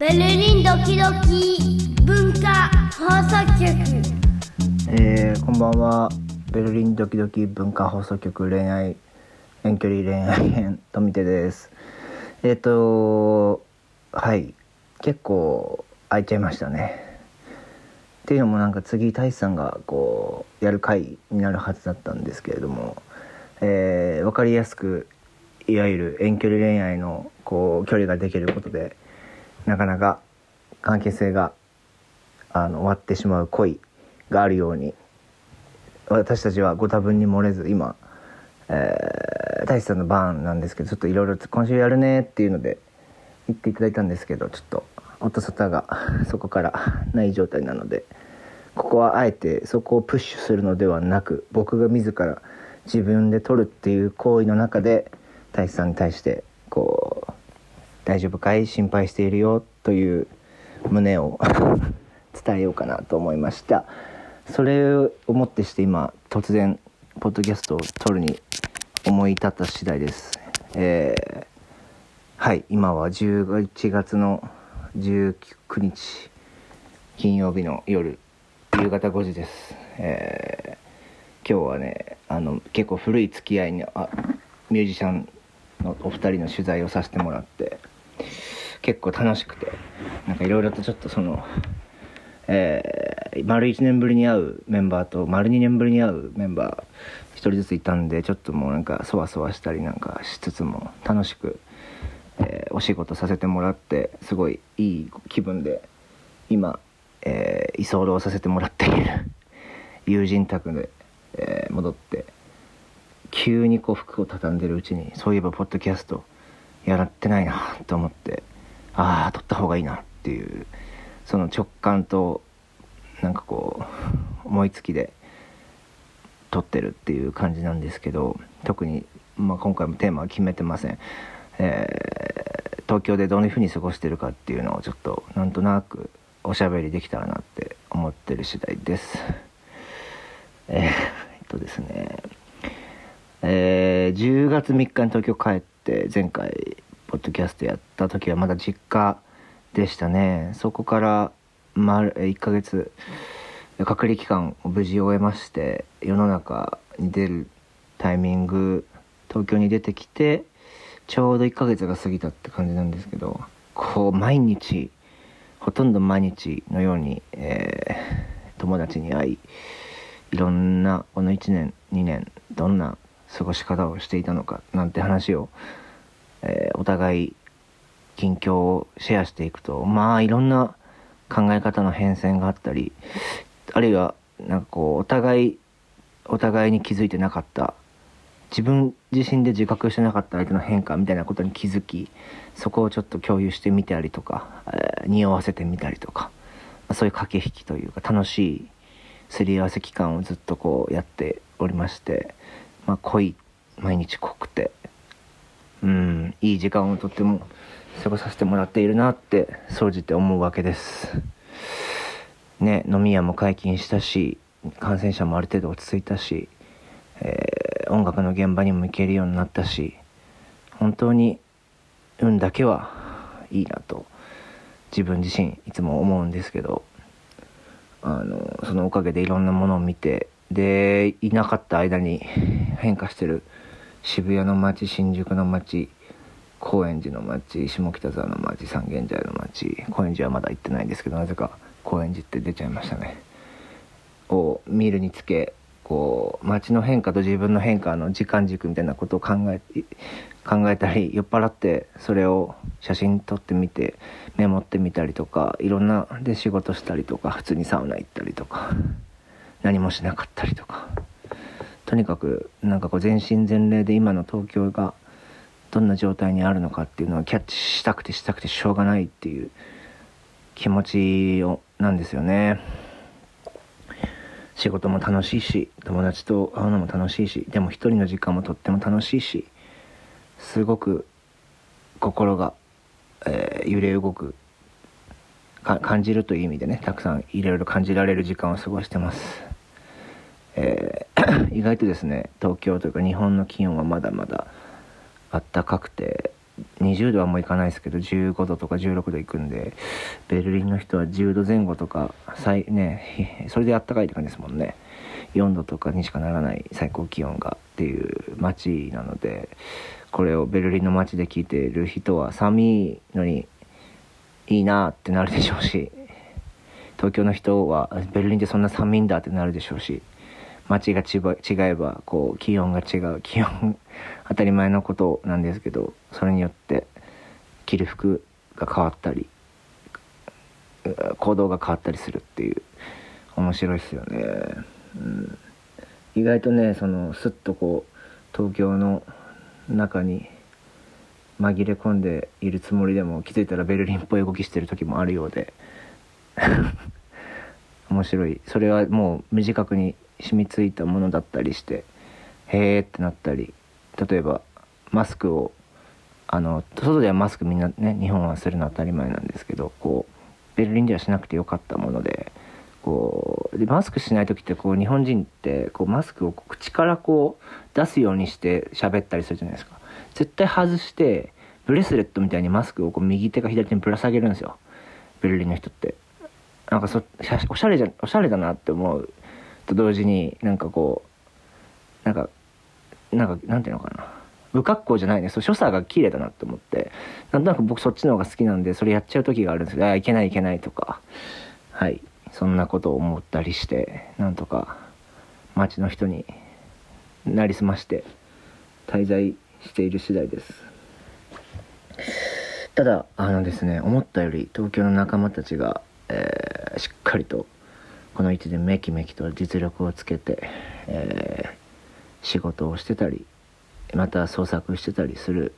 ベルリンドキドキ文化放送局。えーこんばんは。ベルリンドキドキ文化放送局恋愛遠距離恋愛編富手です。えっ、とはい。結構空いちゃいましたね。っていうのもなんか次太一さんがこうやる回になるはずだったんですけれども、えー、分かりやすくいわゆる遠距離恋愛のこう距離ができることでなかなか関係性があの終わってしまう恋があるように私たちはご多分に漏れず今、えー、大志さんの番なんですけどちょっといろいろ今週やるねっていうので言っていただいたんですけどちょっと音沙汰がそこからない状態なのでここはあえてそこをプッシュするのではなく僕が自ら自分で取るっていう行為の中で大志さんに対してこう「大丈夫かい？心配しているよ」という旨を 伝えようかなと思いました。それをもってして今突然ポッドキャストを撮るに思い立った次第です。えーはい今は11月の19日金曜日の夜夕方5時です。えー今日はねあの結構古い付き合いにあミュージシャンのお二人の取材をさせてもらって結構楽しくてなんかいろいろとちょっとそのえー丸1年ぶりに会うメンバーと丸2年ぶりに会うメンバー一人ずついたんでちょっともうなんかそわそわしたりなんかしつつも楽しく、えーお仕事させてもらってすごいいい気分で今、えー居候させてもらっている 友人宅で、えー戻って急にこう服を畳んでるうちにそういえばポッドキャストやってないなと思ってああ撮った方がいいなっていうその直感となんかこう思いつきで撮ってるっていう感じなんですけど特に、まあ、今回もテーマは決めてません、えー東京でどういうふうに過ごしてるかっていうのをちょっとなんとなくおしゃべりできたらなって思ってる次第です。えーっとですね。えー10月3日に東京帰って前回ポッドキャストやった時はまだ実家でしたね。そこから丸1ヶ月隔離期間を無事終えまして世の中に出るタイミング東京に出てきてちょうど1ヶ月が過ぎたって感じなんですけどこう毎日ほとんど毎日のように、えー友達に会いいろんなこの1年2年どんな過ごし方をしていたのかなんて話を、えーお互い近況をシェアしていくとまあいろんな考え方の変遷があったりあるいはなんかこうお互いお互いに気づいてなかった自分自身で自覚してなかった相手の変化みたいなことに気づきそこをちょっと共有してみたりとか、えー匂わせてみたりとかまそういう駆け引きというか楽しいすり合わせ期間をずっとこうやっておりまして、まあ、濃い毎日濃くてうんいい時間をとっても過ごさせてもらっているなって総じて思うわけです。ね飲み屋も解禁したし感染者もある程度落ち着いたし、えー音楽の現場にも行けるようになったし本当に運だけはいいなと自分自身いつも思うんですけどあのそのおかげでいろんなものを見てでいなかった間に変化してる渋谷の街新宿の街高円寺の街下北沢の街三軒茶屋の街高円寺はまだ行ってないんですけどなぜか高円寺って出ちゃいましたね。を見るにつけこう街の変化と自分の変化の時間軸みたいなことを考え考えたり酔っ払ってそれを写真撮ってみてメモってみたりとかいろんなで仕事したりとか普通にサウナ行ったりとか。何もしなかったりとかとにかくなんかこう全身全霊で今の東京がどんな状態にあるのかっていうのをキャッチしたくてしたくてしょうがないっていう気持ちをなんですよね。仕事も楽しいし友達と会うのも楽しいしでも一人の時間もとっても楽しいしすごく心が、えー揺れ動くか感じるという意味でねたくさんいろいろ感じられる時間を過ごしてます、えー 意外とですね東京というか日本の気温はまだまだあったかくて20度はもういかないですけど15度とか16度いくんでベルリンの人は10度前後とか最ね それであったかいって感じですもんね。4度とかにしかならない最高気温がっていう街なのでこれをベルリンの街で聞いている人は寒いのにいいなってなるでしょうし東京の人はベルリンってそんな寒いんだってなるでしょうし街が違えばこう気温が違う気温 当たり前のことなんですけどそれによって着る服が変わったり行動が変わったりするっていう面白いですよね、うん、意外とねそのスッとこう東京の中に紛れ込んでいるつもりでも気づいたらベルリンっぽい動きしてる時もあるようで。面白い。それはもう無自覚に染みついたものだったりしてへえってなったり例えばマスクをあの外ではマスクみんなね日本はするのは当たり前なんですけどこうベルリンではしなくてよかったものでこうでマスクしない時ってこう日本人ってこうマスクを口からこう出すようにして喋ったりするじゃないですか。絶対外してブレスレットみたいにマスクをこう右手か左手にぶら下げるんですよ。ベルリンの人って。なんかそおしゃれじゃおしゃれだなって思うと同時になんかこうなんかなんかなんていうのかな。不格好じゃないね。そう所作が綺麗だなって思って。なんとなく僕そっちの方が好きなんでそれやっちゃう時があるんですけどあいけないいけないとか。はい。そんなことを思ったりしてなんとか町の人になりすまして滞在している次第です。ただあのですね思ったより東京の仲間たちが、えー、しっかりとこの位置でめきめきと実力をつけて、えー、仕事をしてたりまた創作してたりする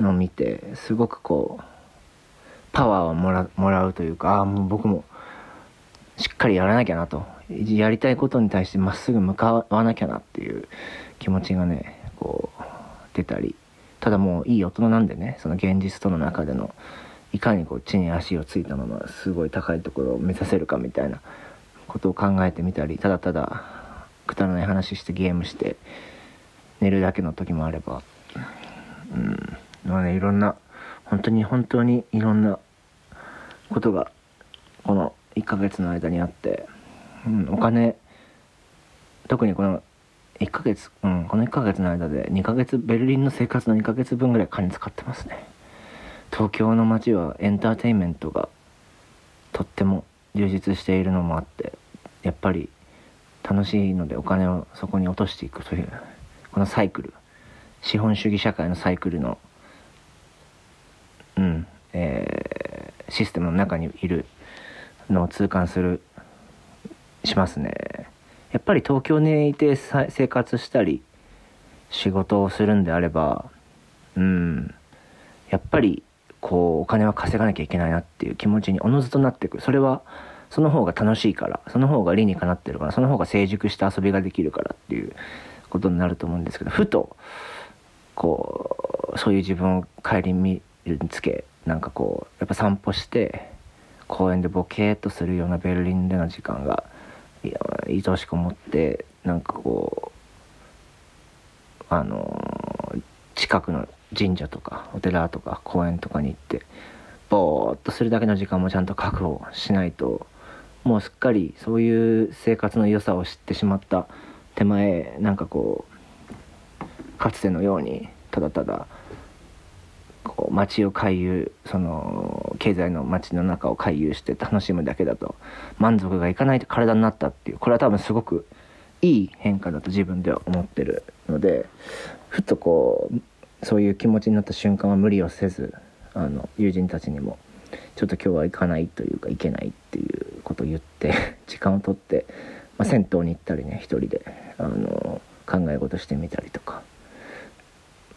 のを見てすごくこうパワーをもらもらうというかああもう僕もしっかりやらなきゃなと。やりたいことに対してまっすぐ向かわなきゃなっていう気持ちがねこう出たりただもういい大人なんでねその現実との中でのいかにこう地に足をついたまますごい高いところを目指せるかみたいなことを考えてみたりただただくだらない話してゲームして寝るだけの時もあればうん。まあねいろんな本当に本当にいろんなことがこの1ヶ月の間にあって、うん、お金特にこの1ヶ月うんこの1ヶ月の間で2ヶ月ベルリンの生活の2ヶ月分ぐらい金使ってますね。東京の街はエンターテインメントがとっても充実しているのもあってやっぱり楽しいのでお金をそこに落としていくというこのサイクル資本主義社会のサイクルのうんえー、システムの中にいるのを痛感するしますね。やっぱり東京にいて生活したり仕事をするんであればうんやっぱりこうお金は稼がなきゃいけないなっていう気持ちにおのずとなっていく。それはその方が楽しいからその方が理にかなってるからその方が成熟した遊びができるからっていうことになると思うんですけどふとこうそういう自分を顧みるにつけなんかこうやっぱ散歩して公園でボケーっとするようなベルリンでの時間がいや愛おしく思ってなんかこうあの近くの神社とかお寺とか公園とかに行ってぼーっとするだけの時間もちゃんと確保しないともうすっかりそういう生活の良さを知ってしまった手前なんかこうかつてのようにただただこう街を回遊その経済の街の中を回遊して楽しむだけだと満足がいかない体になったっていうこれは多分すごくいい変化だと自分では思ってるのでふっとこうそういう気持ちになった瞬間は無理をせずあの友人たちにもちょっと今日は行かないというか行けないっていうこと言って 時間をとって、まあ、銭湯に行ったりね一人であの考え事してみたりとか。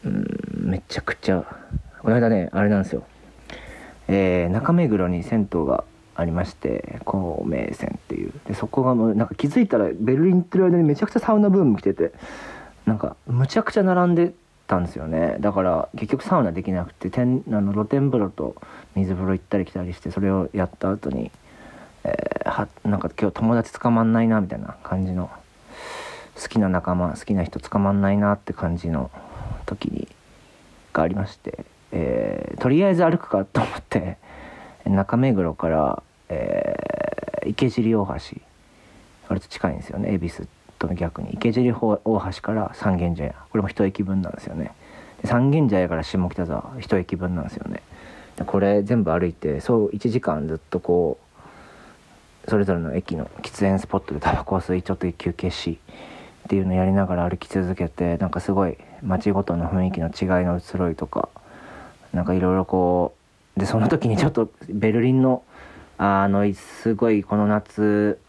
うんめちゃくちゃ。この間ねあれなんですよ。えー、中目黒に銭湯がありまして孔明線っていう。でそこがもうなんか気づいたらベルリン行ってる間にめちゃくちゃサウナブーム来ててなんかむちゃくちゃ並んでたんですよね。だから結局サウナできなくて天あの露天風呂と水風呂行ったり来たりしてそれをやった後に、えー、はなんか今日友達捕まんないなみたいな感じの好きな仲間好きな人捕まんないなって感じの時にがありまして、えーとりあえず歩くかと思って 中目黒から、えー池尻大橋割と近いんですよね恵比寿との逆に。池尻大橋から三軒茶屋。これも一駅分なんですよね。三軒茶屋から下北沢一駅分なんですよね。これ全部歩いてそう1時間ずっとこうそれぞれの駅の喫煙スポットでタバコを吸いちょっと休憩しっていうのをやりながら歩き続けてなんかすごい街ごとの雰囲気の違いの移ろいとかなんかいろいろこうでその時にちょっとベルリンのあのすごいこの夏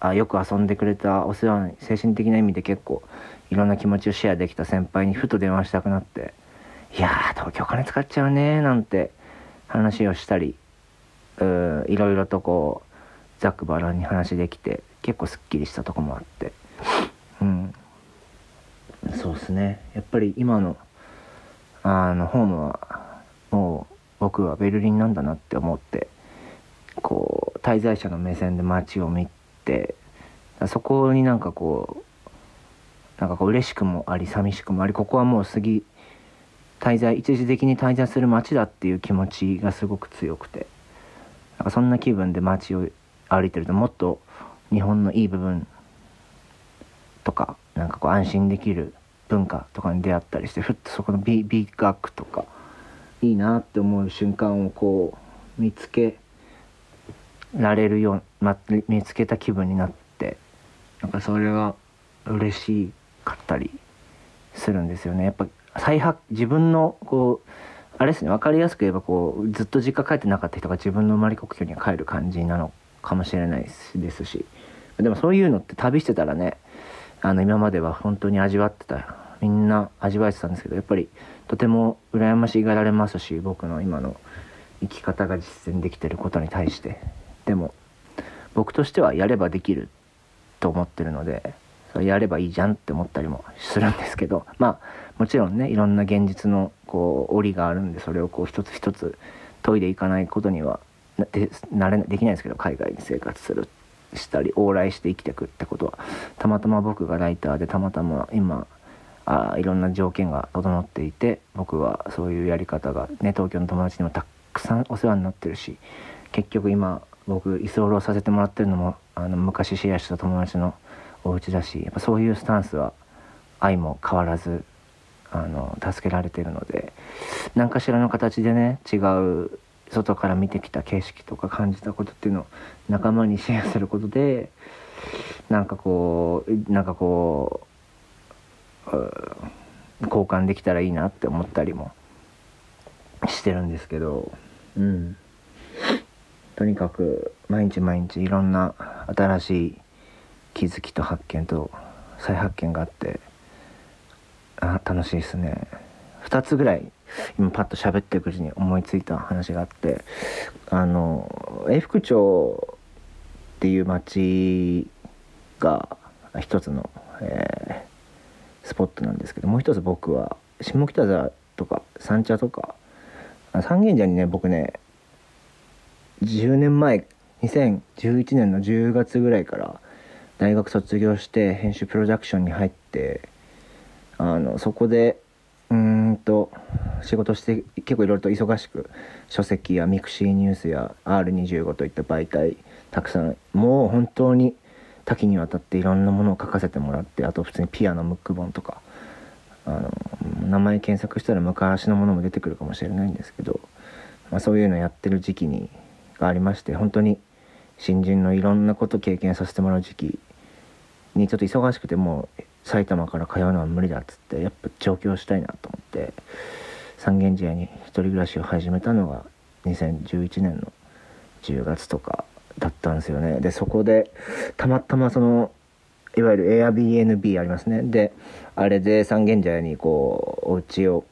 あよく遊んでくれたお世話に精神的な意味で結構いろんな気持ちをシェアできた先輩にふと電話したくなって「いやー東京金使っちゃうね」なんて話をしたりうーいろいろとこうざっくばらんに話できて結構すっきりしたとこもあって。うん。そうですね。やっぱり今のあのホームはもう僕はベルリンなんだなって思ってこう滞在者の目線で街を見てそこになんかこうなんかこう嬉しくもあり寂しくもありここはもう次滞在一時的に滞在する街だっていう気持ちがすごく強くて。なんかそんな気分で街を歩いてるともっと日本のいい部分とかなんかこう安心できる文化とかに出会ったりしてふっとそこの美美学とかいいなって思う瞬間をこう見つけられるよう、ま、見つけた気分になってなんかそれが嬉しかったりするんですよね。やっぱ再発自分のこうあれですね分かりやすく言えばこうずっと実家帰ってなかった人が自分の生まれ故郷に帰る感じなのかもしれないですし。でもそういうのって旅してたらねあの今までは本当に味わってたみんな味わえてたんですけどやっぱりとても羨ましがられますし僕の今の生き方が実践できてることに対して。でも僕としてはやればできると思ってるのでそれやればいいじゃんって思ったりもするんですけどまあもちろんねいろんな現実のこう折があるんでそれをこう一つ一つ研いでいかないことにはでなれできないですけど海外に生活するしたり往来して生きてくってことはたまたま僕がライターでたまたま今あいろんな条件が整っていて僕はそういうやり方がね東京の友達にもたくさんお世話になってるし結局今僕居候させてもらってるのもあの昔シェアした友達のお家だしやっぱそういうスタンスは愛も変わらずあの助けられてるので何かしらの形でね違う外から見てきた景色とか感じたことっていうのを仲間にシェアすることでなんかこうなんかこう交換できたらいいなって思ったりもしてるんですけどうん。とにかく毎日毎日いろんな新しい気づきと発見と再発見があってあ楽しいですね。2つぐらい今パッと喋っていくうちに思いついた話があってあの永福町っていう町が一つの、えースポットなんですけどもう一つ僕は下北沢とか三茶とか三軒茶にね僕ね10年前2011年の10月ぐらいから大学卒業して編集プロダクションに入ってあのそこでうんと仕事して結構いろいろと忙しく書籍やミクシーニュースや R25 といった媒体たくさんもう本当に多岐にわたっていろんなものを書かせてもらってあと普通にピアノムック本とかあの名前検索したら昔のものも出てくるかもしれないんですけど、まあ、そういうのやってる時期にがありまして本当に新人のいろんなこと経験させてもらう時期にちょっと忙しくてもう埼玉から通うのは無理だっつってやっぱ上京したいなっ三軒茶屋に一人暮らしを始めたのが2011年の10月とかだったんですよね。でそこでたまたまそのいわゆる Airbnb ありますね。であれで三軒茶屋にこうお家を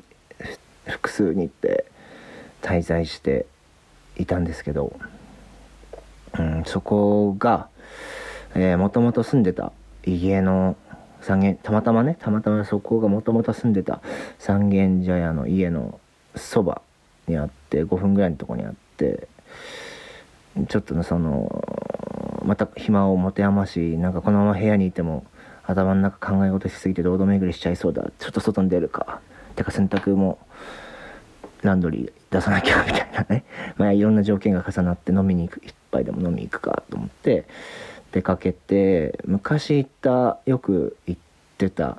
複数に行って滞在していたんですけど、うん、そこがもともと住んでた家の三軒たまたまねたまたまそこがもともと住んでた三軒茶屋の家のそばにあって5分ぐらいのとこにあってちょっとねそのまた暇を持て余しなんかこのまま部屋にいても頭の中考え事しすぎて堂々巡りしちゃいそうだ。ちょっと外に出るか。てか洗濯もランドリー出さなきゃみたいなね。まあいろんな条件が重なって飲みに行く一杯でも飲みに行くかと思って出かけて昔行ったよく行ってた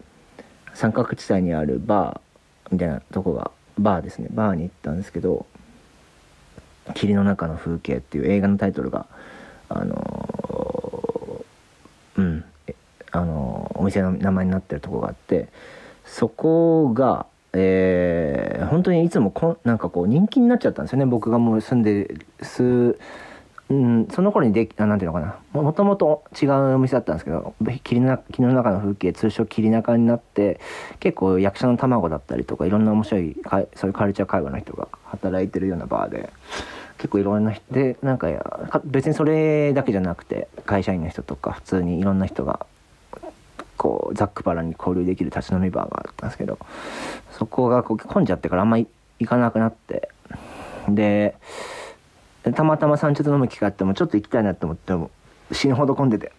三角地帯にあるバーみたいなとこがバーですね。バーに行ったんですけど「霧の中の風景」っていう映画のタイトルがあのーうんあのーお店の名前になってるとこがあってそこがえー本当にいつもこなんかこう人気になっちゃったんですよね。僕がもう住んで数うん、その頃にできあなんていうのかな。もともと違うお店だったんですけど霧の霧の中の風景通称霧中になって結構役者の卵だったりとかいろんな面白いそういうカルチャー会話の人が働いてるようなバーで結構いろんな人でなんかやか別にそれだけじゃなくて会社員の人とか普通にいろんな人がこうざっくばらに交流できる立ち飲みバーがあったんですけどそこがこう混んじゃってからあんまり行かなくなってでたまたま山頂飲む機会あってもちょっと行きたいなと思っても死ぬほど混んでて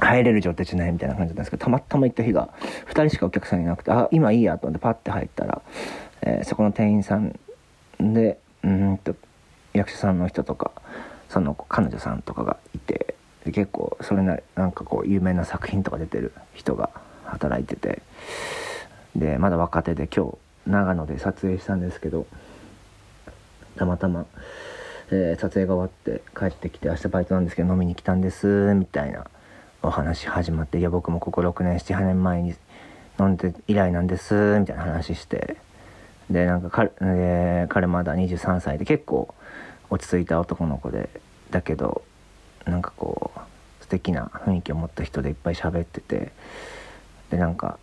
入れる状態じゃないみたいな感じだったんですけどたまたま行った日が2人しかお客さんいなくてあ今いいやと思ってパッて入ったら、えーそこの店員さんでうんと役者さんの人とかその彼女さんとかがいて結構それなりなんかこう有名な作品とか出てる人が働いててでまだ若手で今日長野で撮影したんですけどたまたま、えー撮影が終わって帰ってきて明日バイトなんですけど飲みに来たんですみたいなお話始まっていや僕もここ6年78年前に飲んで以来なんですみたいな話してでなんか彼,、えー彼まだ23歳で結構落ち着いた男の子でだけどなんかこう素敵な雰囲気を持った人でいっぱい喋っててでなんか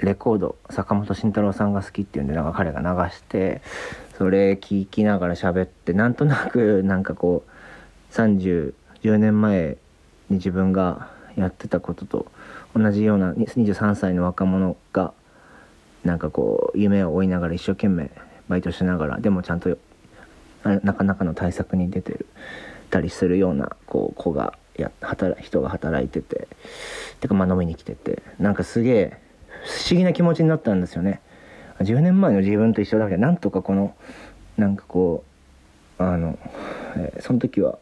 レコード坂本慎太郎さんが好きっていうんでなんか彼が流してそれ聞きながら喋ってなんとなくなんかこう3010年前に自分がやってたことと同じような23歳の若者がなんかこう夢を追いながら一生懸命バイトしながらでもちゃんとなかなかの対策に出てるたりするようなこう子がや働人が働いてててかまあ飲みに来ててなんかすげえ不思議な気持ちになったんですよね。10年前の自分と一緒だけどなんとかこのなんかこうあの、えーその時は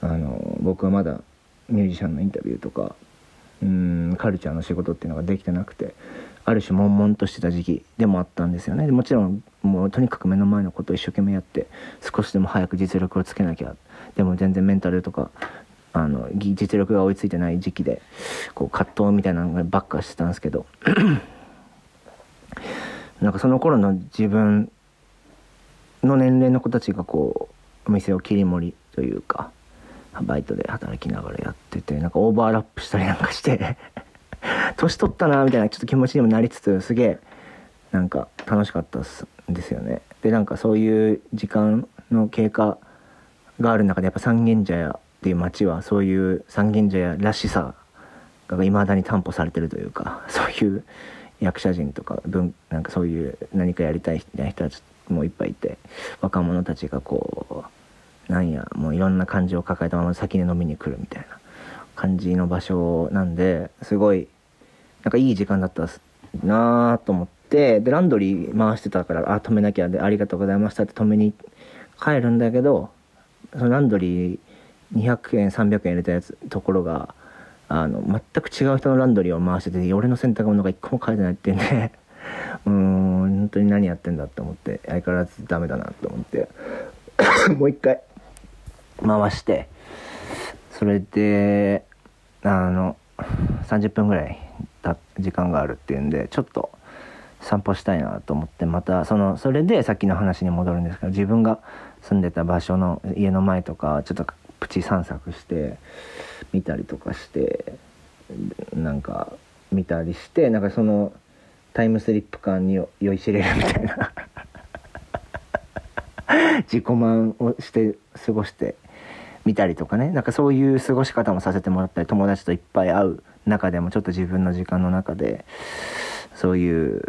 あの僕はまだミュージシャンのインタビューとかうんカルチャーの仕事っていうのができてなくてある種悶々としてた時期でもあったんですよね。でもちろんもうとにかく目の前のことを一生懸命やって少しでも早く実力をつけなきゃでも全然メンタルとかあの実力が追いついてない時期でこう葛藤みたいなのばっかしてたんですけど。なんかその頃の自分の年齢の子たちがこうお店を切り盛りというかバイトで働きながらやっててなんかオーバーラップしたりなんかして 年取ったなみたいなちょっと気持ちにもなりつつすげえなんか楽しかったっすんですよね。でなんかそういう時間の経過がある中でやっぱ三軒茶屋っていう街はそういう三軒茶屋らしさがいまだに担保されてるというかそういう役者陣とか文なんかそういう何かやりたい人たちもいっぱいいて若者たちがこうなんやもういろんな感情を抱えたまま先に飲みに来るみたいな感じの場所なんですごいなんかいい時間だったなと思ってでランドリー回してたからあ止めなきゃでありがとうございましたって止めに帰るんだけどそのランドリー200円300円入れたやつところがあの全く違う人のランドリーを回してて俺の洗濯物が一個も書いてないっていうんで うん本当に何やってんだって思って相変わらずダメだなって思って もう一回回してそれであの30分ぐらい時間があるっていうんでちょっと散歩したいなと思ってまたそのそれでさっきの話に戻るんですけど自分が住んでた場所の家の前とかちょっとプチ散策して見たりとかしてなんか見たりしてなんかそのタイムスリップ感に酔いしれるみたいな。自己満をして過ごしてみたりとかね。なんかそういう過ごし方もさせてもらったり友達といっぱい会う中でもちょっと自分の時間の中でそういう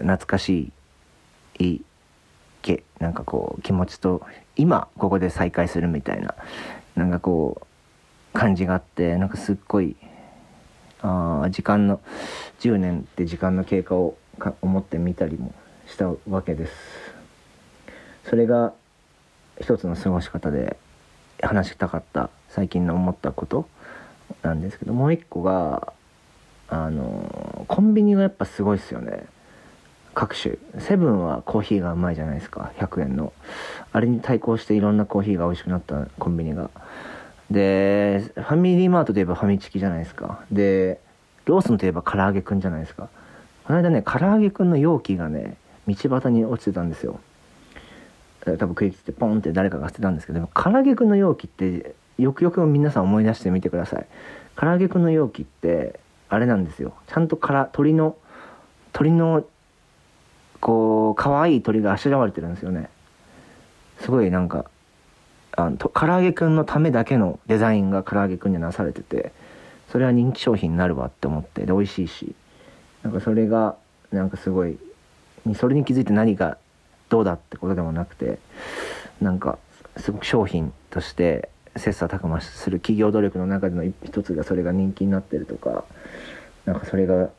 懐かしいけなんかこう気持ちと今ここで再会するみたいななんかこう感じがあってなんかすっごいあ時間の10年って時間の経過をか思ってみたりもしたわけです。それが一つの過ごし方で話したかった最近の思ったことなんですけどもう一個があのコンビニがやっぱすごいっすよね。各種。セブンはコーヒーがうまいじゃないですか。100円の。あれに対抗していろんなコーヒーが美味しくなったコンビニが。でファミリーマートといえばファミチキじゃないですか。でローソンといえば唐揚げくんじゃないですか。この間ね唐揚げくんの容器がね道端に落ちてたんですよ。多分食いつってポンって誰かが捨てたんですけど唐揚げくんの容器ってよくよく皆さん思い出してみてください。唐揚げくんの容器ってあれなんですよ。ちゃんとから鳥の鳥のこう可愛い鳥があしらわれてるんですよね。すごいなんかあの唐揚げくんのためだけのデザインが唐揚げくんになされててそれは人気商品になるわって思ってで美味しいしなんかそれがなんかすごいそれに気づいて何がどうだってことでもなくてなんかすごく商品として切磋琢磨する企業努力の中での一つがそれが人気になってるとかなんかそれが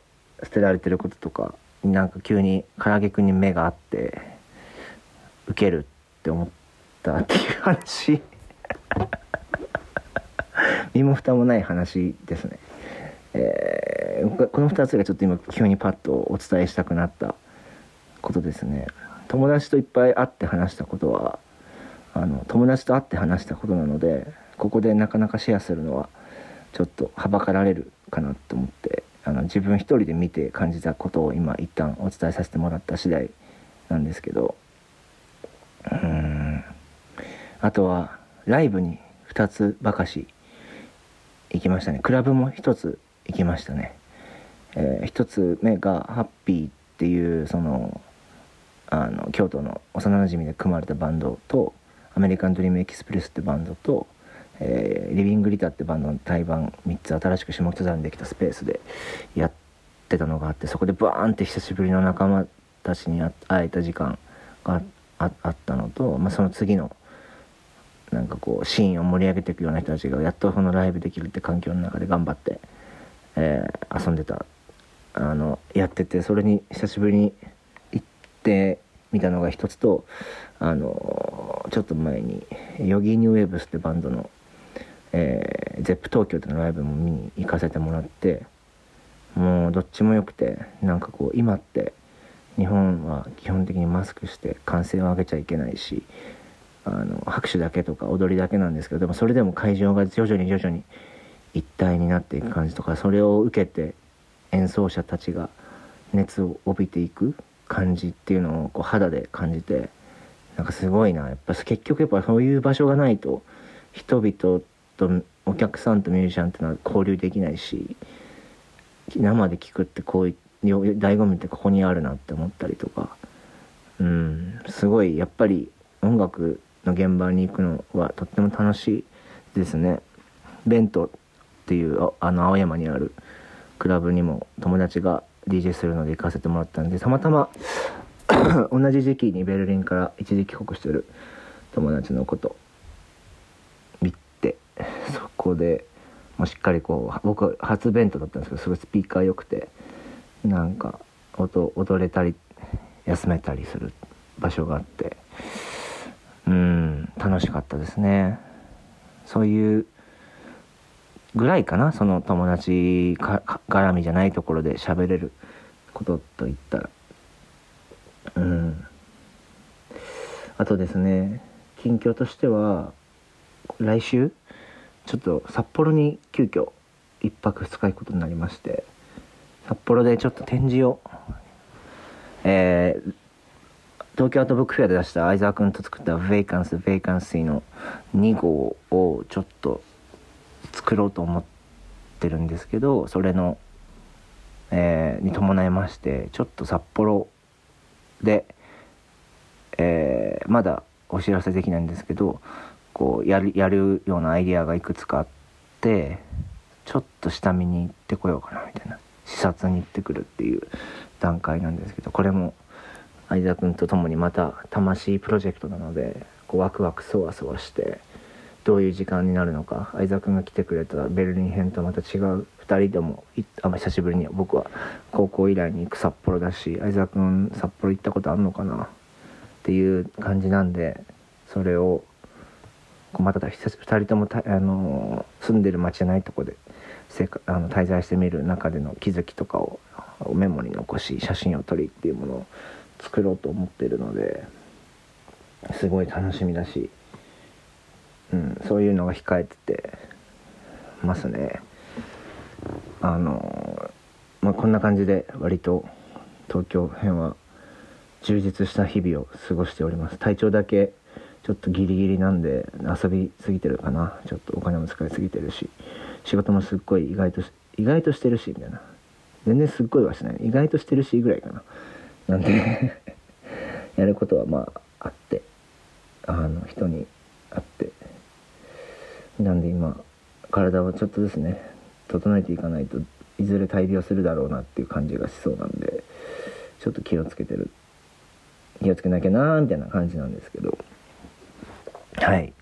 捨てられてることとかなんか急に唐揚げくんに目があってウケるって思ったっていう話。身も蓋もない話ですね、えーこの2つがちょっと今急にパッとお伝えしたくなったことですね。友達といっぱい会って話したことはあの友達と会って話したことなのでここでなかなかシェアするのはちょっとはばかられるかなと思って。あの自分一人で見て感じたことを今一旦お伝えさせてもらった次第なんですけどうん。あとはライブに2つばかし行きましたね。クラブも1つ行きましたね、え1つ目がハッピーっていうそのあの京都の幼なじみで組まれたバンドとアメリカンドリームエキスプレスってバンドと、えーリビングリタってバンドの対バン3つ新しく下北沢にできたスペースでやってたのがあってそこでバーンって久しぶりの仲間たちに会えた時間がああったのと、まあ、その次のなんかこうシーンを盛り上げていくような人たちがやっとこのライブできるって環境の中で頑張って、えー遊んでたあのやっててそれに久しぶりに行ってみたのが一つとあのちょっと前に Yogee New Waves ってバンドの、えー Zepp 東京でのライブも見に行かせてもらってもうどっちも良くてなんかこう今って日本は基本的にマスクして歓声を上げちゃいけないしあの拍手だけとか踊りだけなんですけどでもそれでも会場が徐々に徐々に一体になっていく感じとかそれを受けて演奏者たちが熱を帯びていく感じっていうのをこう肌で感じてなんかすごいな。やっぱ結局やっぱそういう場所がないと人々とお客さんとミュージシャンっていうのは交流できないし生で聴くってこういう醍醐味ってここにあるなって思ったりとかうんすごいやっぱり音楽の現場に行くのはとっても楽しいですね。ベントっていうあの青山にあるクラブにも友達が DJ するので行かせてもらったんでたまたま 同じ時期にベルリンから一時帰国してる友達のこと そこでもうしっかりこう僕初ベントだったんですけどすごいスピーカー良くてなんか音踊れたり休めたりする場所があってうん楽しかったですね。そういうぐらいかなその友達絡みじゃないところで喋れることといったら。うん。あとですね近況としては来週ちょっと札幌に急遽一泊二日行くことになりまして札幌でちょっと展示をえー東京アートブックフェアで出した相沢君と作った「ヴェイカンス・ヴェイカンシー」の2号をちょっと作ろうと思ってるんですけどそれの、えーに伴いましてちょっと札幌で、えーまだお知らせできないんですけどこうやるやるようなアイディアがいくつかあってちょっと下見に行ってこようかなみたいな。視察に行ってくるっていう段階なんですけどこれも相田君と共にまた魂プロジェクトなのでこうワクワクそわそわしてどういう時間になるのか相沢君が来てくれたベルリン編とまた違う2人でもあ久しぶりに僕は高校以来に行く札幌だし相沢君札幌行ったことあるのかなっていう感じなんでそれをまた2人ともた、あの住んでる町じゃないとこで生活あの滞在してみる中での気づきとかをメモに残し写真を撮りっていうものを作ろうと思ってるのですごい楽しみだし、うん、そういうのが控えててますね。あのまあ、こんな感じで割と東京編は充実した日々を過ごしております体調だけちょっとギリギリなんで遊びすぎてるかな。ちょっとお金も使いすぎてるし。仕事もすっごい意外と意外としてるしみたいな。全然すっごいはしない。意外としてるしぐらいかな。なんで やることはまああって。あの人に会って。なんで今体をちょっとずつね整えていかないといずれ大病するだろうなっていう感じがしそうなんでちょっと気をつけてる。気をつけなきゃなーみたいな感じなんですけど。はい。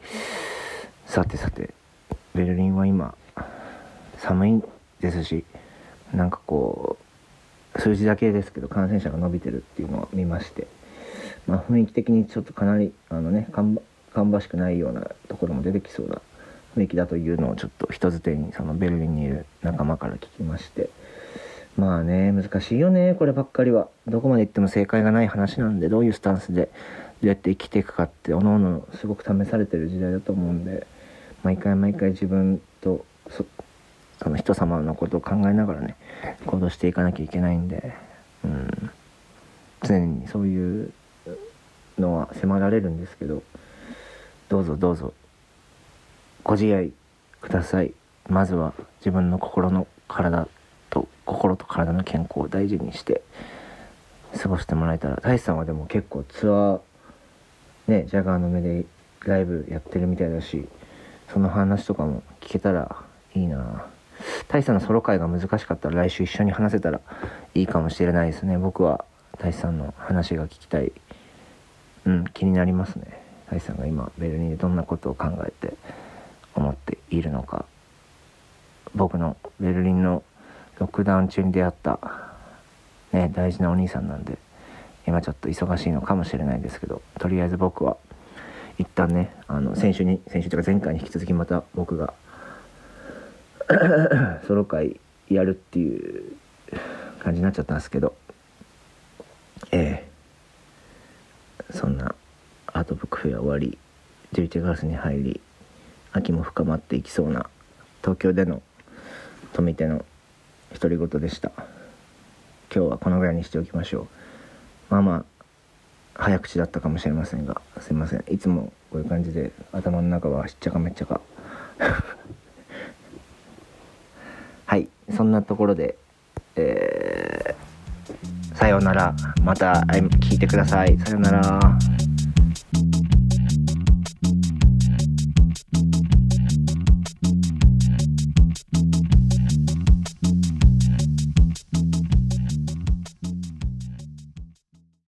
さてさてベルリンは今寒いですしなんかこう数字だけですけど感染者が伸びてるっていうのを見ましてまあ雰囲気的にちょっとかなりあのね芳しくないようなところも出てきそうな雰囲気だというのをちょっと人づてにそのベルリンにいる仲間から聞きましてまあね難しいよねこればっかりは。どこまで行っても正解がない話なんでどういうスタンスでうやって生きていくかっておののすごく試されてる時代だと思うんで毎回毎回自分とその人様のことを考えながらね行動していかなきゃいけないんで、うん、常にそういうのは迫られるんですけどどうぞどうぞご自愛ください。まずは自分の心の体と心と体の健康を大事にして過ごしてもらえたら大志さんはでも結構ツアーねジャガーの目でライブやってるみたいだしその話とかも聞けたらいいな。大さんのソロ会が難しかったら来週一緒に話せたらいいかもしれないですね。僕は大志さんの話が聞きたい。うん気になりますね。大志さんが今ベルリンでどんなことを考えて思っているのか。僕のベルリンのロックダウン中に出会った、ね、大事なお兄さんなんで今ちょっと忙しいのかもしれないですけどとりあえず僕は一旦ねあの先週に先週というか前回に引き続きまた僕が ソロ会やるっていう感じになっちゃったんですけどええ。そんなアートブックフェア終わり11月に入り秋も深まっていきそうな東京での富手の独り言でした。今日はこのぐらいにしておきましょうまあまあ早口だったかもしれませんがすいません。いつもこういう感じで頭の中はしっちゃかめっちゃか。はいそんなところでえー、さようなら。また聞いてください。さようなら。